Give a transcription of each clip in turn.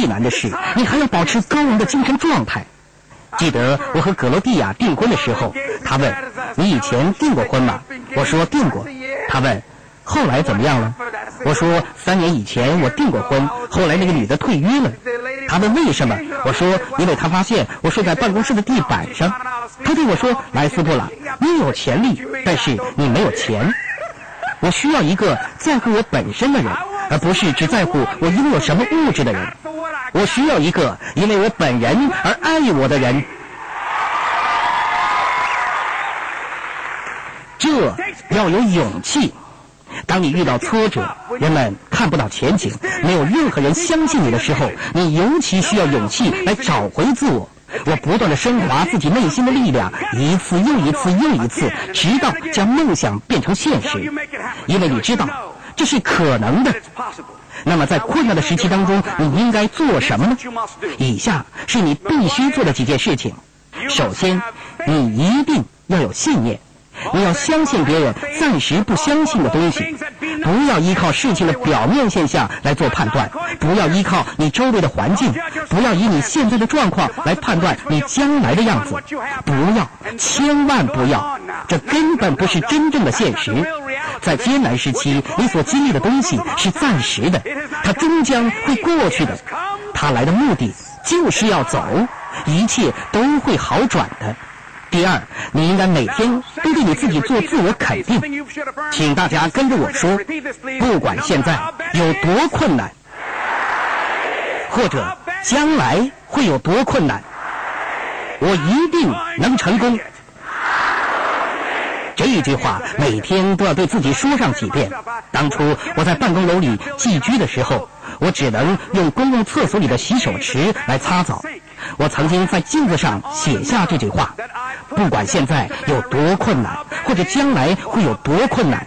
最难的是，你还要保持高昂的精神状态。记得我和葛罗蒂亚订婚的时候，他问：“你以前订过婚吗？”我说：“订过。”他问：“后来怎么样了？”我说：“三年以前我订过婚，后来那个女的退约了。”他问：“为什么？”我说：“因为他发现我睡在办公室的地板上。”他对我说：“莱斯布朗，你有潜力，但是你没有钱。我需要一个在乎我本身的人，而不是只在乎我拥有什么物质的人。我需要一个因为我本人而爱我的人。这要有勇气。当你遇到挫折，人们看不到前景，没有任何人相信你的时候，你尤其需要勇气来找回自我。我不断的升华自己内心的力量，一次又一次又一次，直到将梦想变成现实。因为你知道这是可能的。那么在困难的时期当中，你应该做什么呢？以下是你必须做的几件事情。首先，你一定要有信念。你要相信别人暂时不相信的东西，不要依靠事情的表面现象来做判断，不要依靠你周围的环境，不要以你现在的状况来判断你将来的样子，不要，千万不要，这根本不是真正的现实。在艰难时期，你所经历的东西是暂时的，它终将会过去的。它来的目的就是要走，一切都会好转的。第二，你应该每天都对你自己做自我肯定。请大家跟着我说，不管现在有多困难，或者将来会有多困难，我一定能成功。这一句话每天都要对自己说上几遍。当初我在办公楼里寄居的时候，我只能用公共厕所里的洗手池来擦澡。我曾经在镜子上写下这句话：不管现在有多困难，或者将来会有多困难，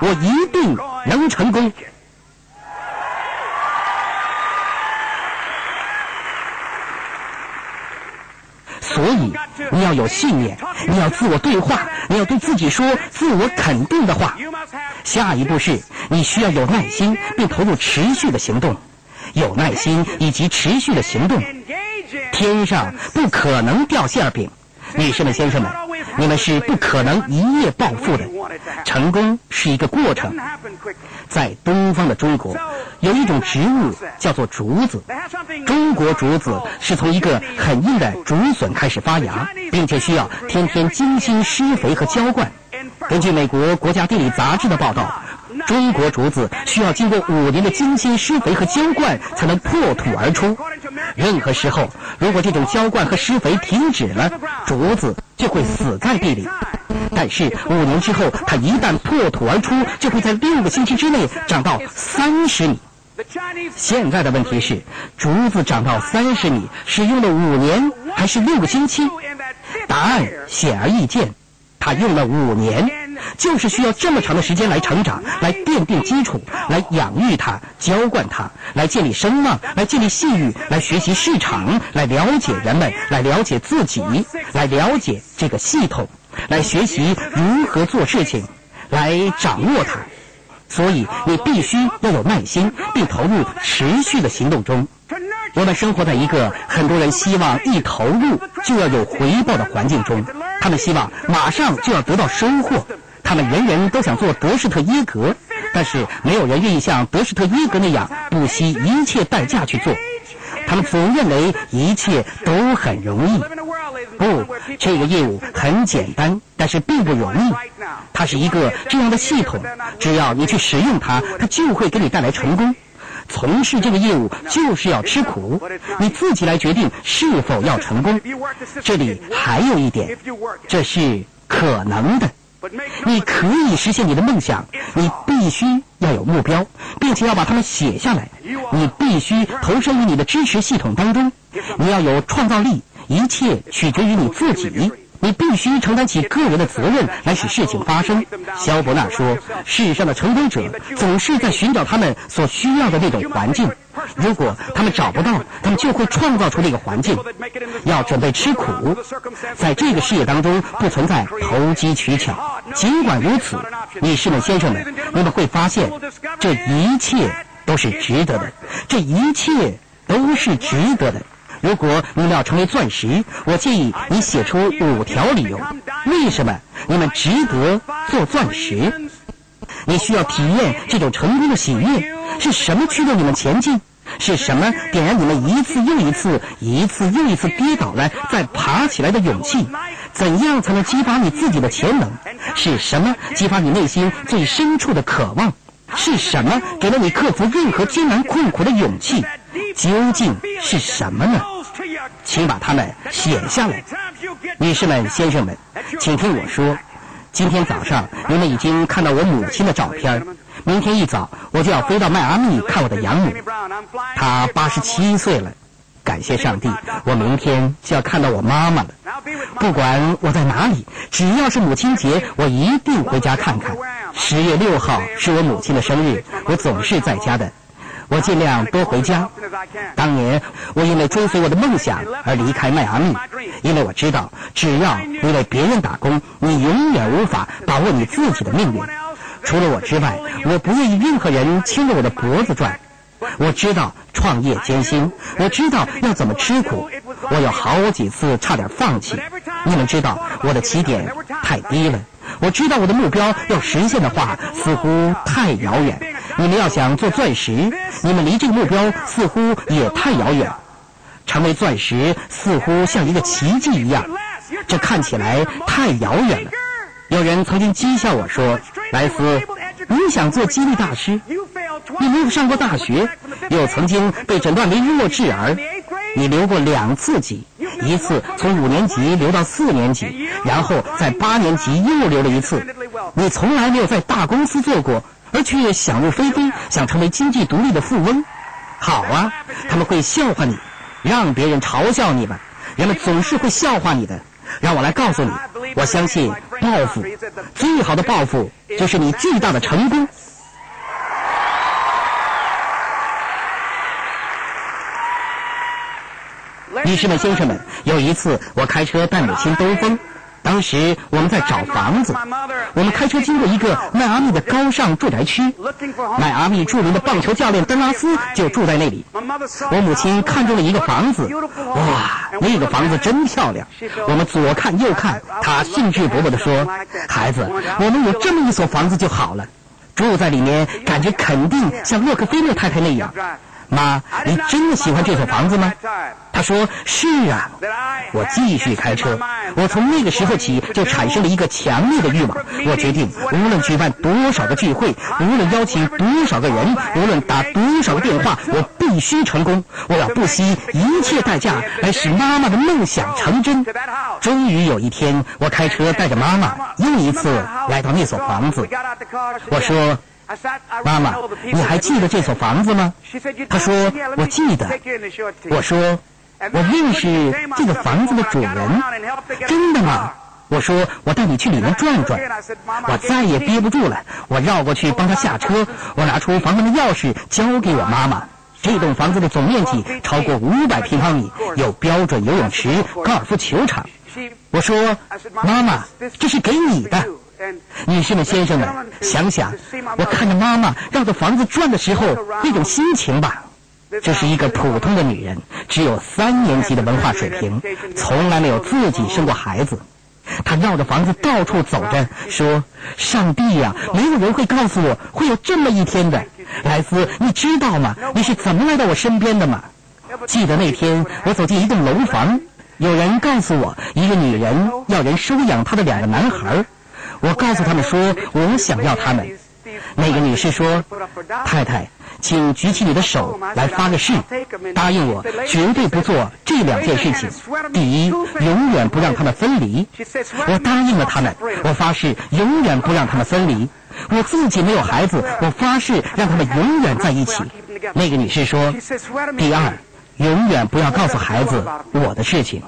我一定能成功。所以你要有信念，你要自我对话，你要对自己说自我肯定的话。下一步是你需要有耐心，并投入持续的行动。有耐心以及持续的行动。天上不可能掉馅饼，女士们、先生们，你们是不可能一夜暴富的。成功是一个过程。在东方的中国，有一种植物叫做竹子。中国竹子是从一个很硬的竹笋开始发芽，并且需要天天精心施肥和浇灌。根据美国国家地理杂志的报道。中国竹子需要经过五年的精心施肥和浇灌才能破土而出。任何时候，如果这种浇灌和施肥停止了，竹子就会死在地里。但是五年之后，它一旦破土而出，就会在六个星期之内长到三十米。现在的问题是，竹子长到三十米是用了五年还是六个星期？答案显而易见，它用了五年。就是需要这么长的时间来成长，来奠定基础，来养育它、浇灌它，来建立声望，来建立信誉，来学习市场，来了解人们，来了解自己，来了解这个系统，来学习如何做事情，来掌握它。所以你必须要有耐心，并投入持续的行动中。我们生活在一个很多人希望一投入就要有回报的环境中，他们希望马上就要得到收获。他们人人都想做德士特耶格，但是没有人愿意像德士特耶格那样不惜一切代价去做。他们总认为一切都很容易。不，这个业务很简单，但是并不容易。它是一个这样的系统，只要你去使用它，它就会给你带来成功。从事这个业务就是要吃苦，你自己来决定是否要成功。这里还有一点，这是可能的。你可以实现你的梦想，你必须要有目标，并且要把它们写下来。你必须投身于你的支持系统当中，你要有创造力，一切取决于你自己。你必须承担起个人的责任来使事情发生。肖伯纳说：“世上的成功者总是在寻找他们所需要的那种环境。如果他们找不到，他们就会创造出那个环境。要准备吃苦，在这个事业当中不存在投机取巧。尽管如此，女士们、先生们，你们会发现这一切都是值得的。这一切。”都是值得的。如果你们要成为钻石，我建议你写出五条理由，为什么你们值得做钻石？你需要体验这种成功的喜悦，是什么驱动你们前进？是什么点燃你们一次又一次、一次又一次跌倒了再爬起来的勇气？怎样才能激发你自己的潜能？是什么激发你内心最深处的渴望？是什么给了你克服任何艰难困苦的勇气？究竟是什么呢？请把它们写下来，女士们、先生们，请听我说。今天早上你们已经看到我母亲的照片。明天一早我就要飞到迈阿密看我的养母，她八十七岁了。感谢上帝，我明天就要看到我妈妈了。不管我在哪里，只要是母亲节，我一定回家看看。十月六号是我母亲的生日，我总是在家的。我尽量多回家。当年我因为追随我的梦想而离开迈阿密，因为我知道，只要你为别人打工，你永远无法把握你自己的命运。除了我之外，我不愿意任何人牵着我的脖子转。我知道创业艰辛，我知道要怎么吃苦。我有好几次差点放弃。你们知道我的起点太低了。我知道我的目标要实现的话，似乎太遥远。你们要想做钻石，你们离这个目标似乎也太遥远。成为钻石似乎像一个奇迹一样，这看起来太遥远了。有人曾经讥笑我说：“莱斯，你想做激励大师？你没有上过大学，又曾经被诊断为弱智儿，你留过两次级，一次从五年级留到四年级，然后在八年级又留了一次。你从来没有在大公司做过。”而却想入非非，想成为经济独立的富翁。好啊，他们会笑话你，让别人嘲笑你吧。人们总是会笑话你的。让我来告诉你，我相信报复，最好的报复就是你巨大的成功。女士们、先生们，有一次我开车带母亲兜风。当时我们在找房子，我们开车经过一个迈阿密的高尚住宅区，迈阿密著名的棒球教练登拉斯就住在那里。我母亲看中了一个房子，哇，那个房子真漂亮。我们左看右看，她兴致勃勃地说：“孩子，我们有这么一所房子就好了，住在里面感觉肯定像洛克菲勒太太那样。”妈，你真的喜欢这所房子吗？他说：“是啊。”我继续开车。我从那个时候起就产生了一个强烈的欲望。我决定，无论举办多少个聚会，无论邀请多少个人，无论打多少个电话，我必须成功。我要不惜一切代价来使妈妈的梦想成真。终于有一天，我开车带着妈妈又一次来到那所房子。我说。妈妈，你还记得这所房子吗？他说：“我记得。”我说：“我认识这个房子的主人。”真的吗？我说：“我带你去里面转转。”我再也憋不住了，我绕过去帮他下车。我拿出房门的钥匙交给我妈妈。这栋房子的总面积超过五百平方米，有标准游泳池、高尔夫球场。我说：“妈妈，这是给你的。”女士们、先生们，想想我看着妈妈绕着房子转的时候那种心情吧。这是一个普通的女人，只有三年级的文化水平，从来没有自己生过孩子。她绕着房子到处走着，说：“上帝呀，没有人会告诉我会有这么一天的。”莱斯，你知道吗？你是怎么来到我身边的吗？记得那天我走进一栋楼房，有人告诉我，一个女人要人收养她的两个男孩。我告诉他们说，我想要他们。那个女士说：“太太，请举起你的手来发个誓，答应我绝对不做这两件事情。第一，永远不让他们分离。我答应了他们，我发誓永远不让他们分离。我自己没有孩子，我发誓让他们永远在一起。”那个女士说：“第二，永远不要告诉孩子我的事情。”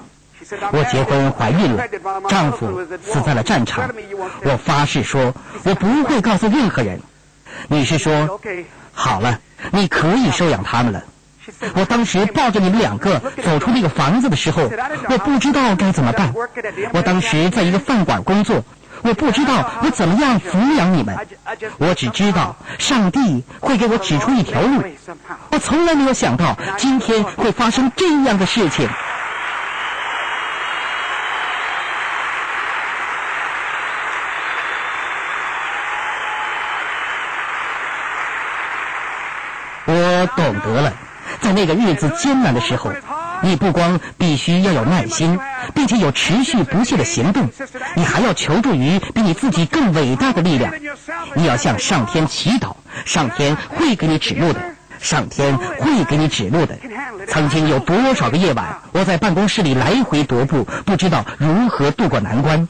我结婚怀孕了，丈夫死在了战场。我发誓说，我不会告诉任何人。女士说：“好了，你可以收养他们了。”我当时抱着你们两个走出那个房子的时候，我不知道该怎么办。我当时在一个饭馆工作，我不知道我怎么样抚养你们，我只知道上帝会给我指出一条路。我从来没有想到今天会发生这样的事情。我懂得了，在那个日子艰难的时候。你不光必须要有耐心，并且有持续不懈的行动，你还要求助于比你自己更伟大的力量。你要向上天祈祷，上天会给你指路的，上天会给你指路的。曾经有多少个夜晚，我在办公室里来回踱步，不知道如何度过难关。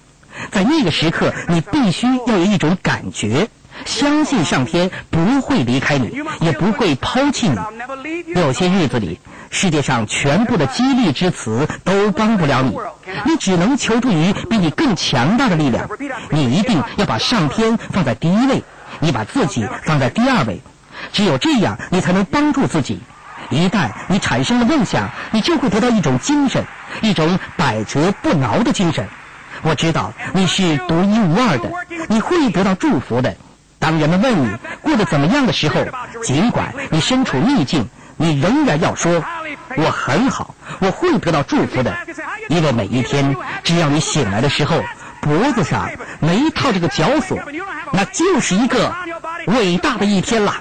在那个时刻，你必须要有一种感觉，相信上天不会离开你，也不会抛弃你。有些日子里。世界上全部的激励之词都帮不了你，你只能求助于比你更强大的力量。你一定要把上天放在第一位，你把自己放在第二位，只有这样，你才能帮助自己。一旦你产生了梦想，你就会得到一种精神，一种百折不挠的精神。我知道你是独一无二的，你会得到祝福的。当人们问你过得怎么样的时候，尽管你身处逆境。你仍然要说，我很好，我会得到祝福的，因为每一天，只要你醒来的时候，脖子上没套这个绞索，那就是一个伟大的一天了。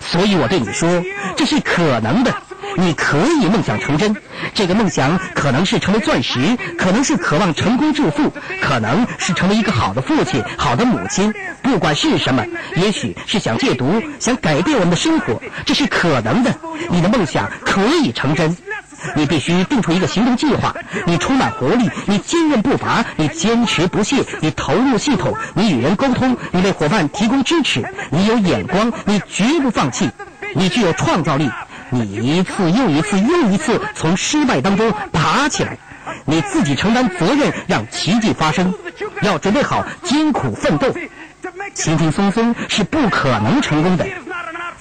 所以我对你说，这是可能的。你可以梦想成真，这个梦想可能是成为钻石，可能是渴望成功致富，可能是成为一个好的父亲、好的母亲。不管是什么，也许是想戒毒，想改变我们的生活，这是可能的。你的梦想可以成真，你必须定出一个行动计划。你充满活力，你坚韧不拔，你坚持不懈，你投入系统，你与人沟通，你为伙伴提供支持，你有眼光，你绝不放弃，你具有创造力。你一次又一次又一次从失败当中爬起来，你自己承担责任，让奇迹发生。要准备好艰苦奋斗，轻轻松松是不可能成功的。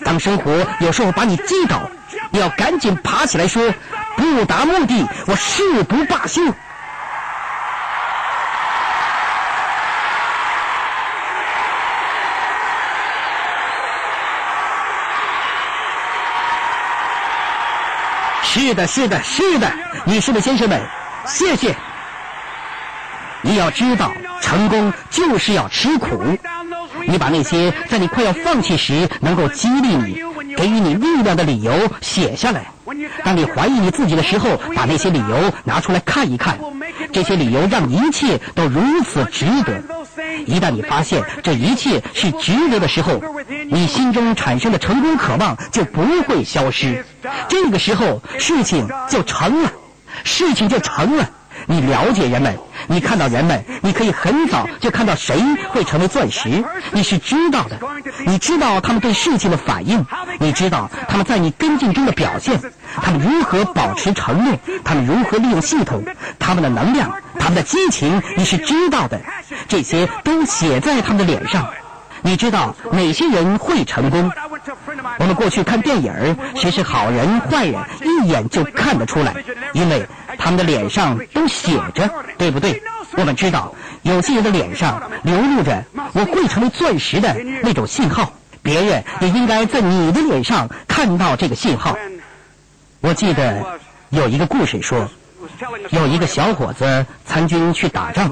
当生活有时候把你击倒，你要赶紧爬起来说：“不达目的，我誓不罢休。”是的，是的，是的，女士们、先生们，谢谢。你要知道，成功就是要吃苦。你把那些在你快要放弃时能够激励你、给予你力量的理由写下来。当你怀疑你自己的时候，把那些理由拿出来看一看。这些理由让一切都如此值得。一旦你发现这一切是值得的时候，你心中产生的成功渴望就不会消失。这个时候，事情就成了，事情就成了。你了解人们，你看到人们，你可以很早就看到谁会成为钻石，你是知道的。你知道他们对事情的反应，你知道他们在你跟进中的表现，他们如何保持承诺，他们如何利用系统，他们的能量，他们的激情，你是知道的。这些都写在他们的脸上。你知道哪些人会成功？我们过去看电影谁是好人坏人，一眼就看得出来，因为他们的脸上都写着，对不对？我们知道有些人的脸上流露着“我会成为钻石”的那种信号，别人也应该在你的脸上看到这个信号。我记得有一个故事说。有一个小伙子参军去打仗，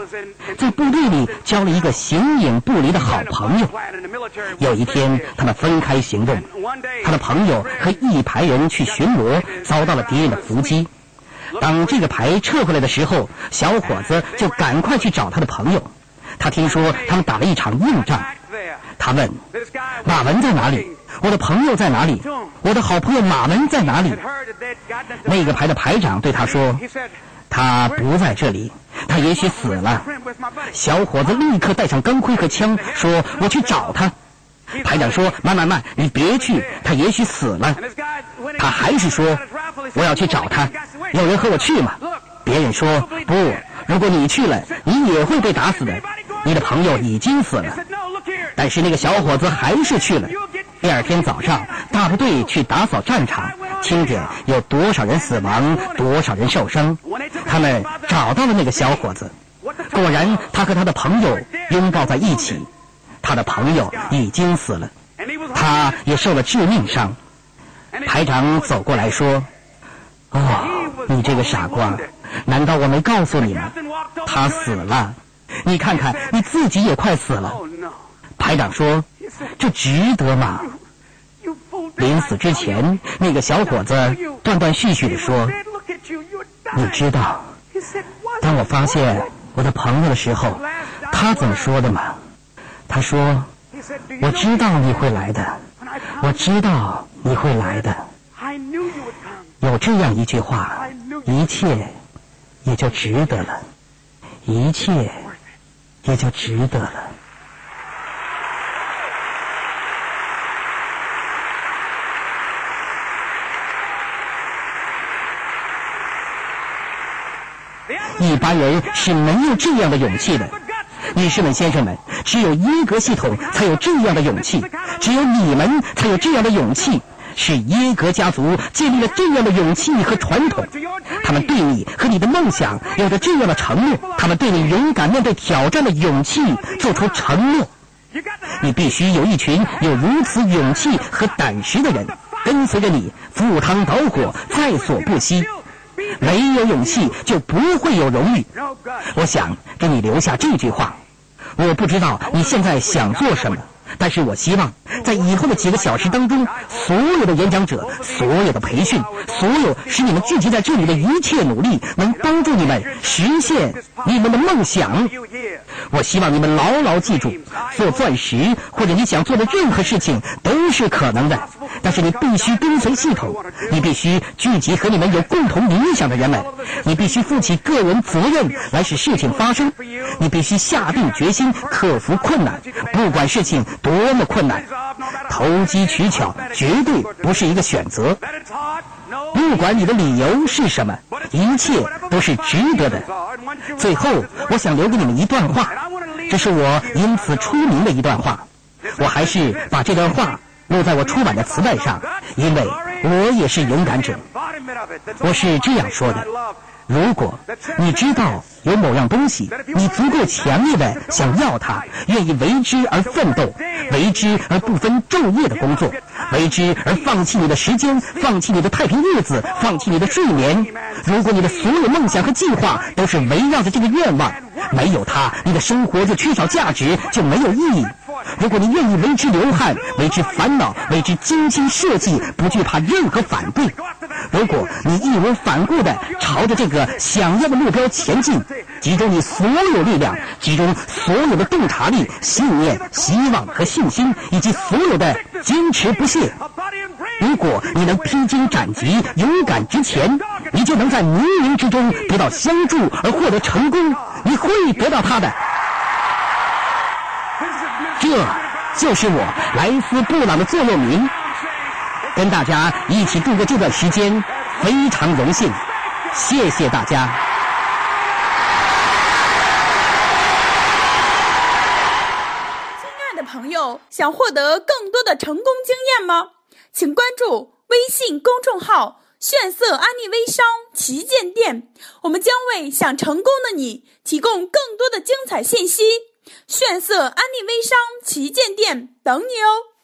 在部队里交了一个形影不离的好朋友。有一天，他们分开行动，他的朋友和一排人去巡逻，遭到了敌人的伏击。当这个排撤回来的时候，小伙子就赶快去找他的朋友。他听说他们打了一场硬仗，他问：“马文在哪里？我的朋友在哪里？我的好朋友马文在哪里？”那个排的排长对他说：“他不在这里，他也许死了。”小伙子立刻带上钢盔和枪，说：“我去找他。”排长说：“慢慢慢，你别去，他也许死了。”他还是说：“我要去找他，有人和我去吗？”别人说：“不，如果你去了，你也会被打死的。你的朋友已经死了。”但是那个小伙子还是去了。第二天早上，大部队去打扫战场，听见有多少人死亡，多少人受伤。他们找到了那个小伙子，果然，他和他的朋友拥抱在一起。他的朋友已经死了，他也受了致命伤。排长走过来说：“哦，你这个傻瓜，难道我没告诉你吗？他死了，你看看，你自己也快死了。”排长说：“这值得吗？”临死之前，那个小伙子断断续续地说：“你知道，当我发现我的朋友的时候，他怎么说的吗？他说：‘我知道你会来的，我知道你会来的。’有这样一句话，一切也就值得了，一切也就值得了。”一般人是没有这样的勇气的，女士们、先生们，只有耶格系统才有这样的勇气，只有你们才有这样的勇气，是耶格家族建立了这样的勇气和传统。他们对你和你的梦想有着这样的承诺，他们对你勇敢面对挑战的勇气做出承诺。你必须有一群有如此勇气和胆识的人跟随着你，赴汤蹈火，在所不惜。没有勇气，就不会有荣誉。我想给你留下这句话。我不知道你现在想做什么，但是我希望在以后的几个小时当中，所有的演讲者、所有的培训、所有使你们聚集在这里的一切努力，能帮助你们实现你们的梦想。我希望你们牢牢记住，做钻石或者你想做的任何事情都是可能的。但是你必须跟随系统，你必须聚集和你们有共同理想的人们，你必须负起个人责任来使事情发生，你必须下定决心克服困难，不管事情多么困难，投机取巧绝对不是一个选择。不管你的理由是什么，一切都是值得的。最后，我想留给你们一段话，这是我因此出名的一段话。我还是把这段话。录在我出版的磁带上，因为我也是勇敢者。我是这样说的：如果你知道有某样东西，你足够强烈的想要它，愿意为之而奋斗，为之而不分昼夜的工作，为之而放弃你的时间，放弃你的太平日子，放弃你的睡眠。如果你的所有梦想和计划都是围绕着这个愿望，没有它，你的生活就缺少价值，就没有意义。如果你愿意为之流汗，为之烦恼，为之精心设计，不惧怕任何反对；如果你义无反顾地朝着这个想要的目标前进，集中你所有力量，集中所有的洞察力、信念、希望和信心，以及所有的坚持不懈。如果你能披荆斩棘、勇敢直前，你就能在冥冥之中得到相助而获得成功。你会得到它的。这就是我莱斯布朗的座右铭。跟大家一起度过这段时间，非常荣幸，谢谢大家。亲爱的朋友，想获得更多的成功经验吗？请关注微信公众号“炫色安利微商旗舰店”，我们将为想成功的你提供更多的精彩信息。炫色安利微商旗舰店等你哦！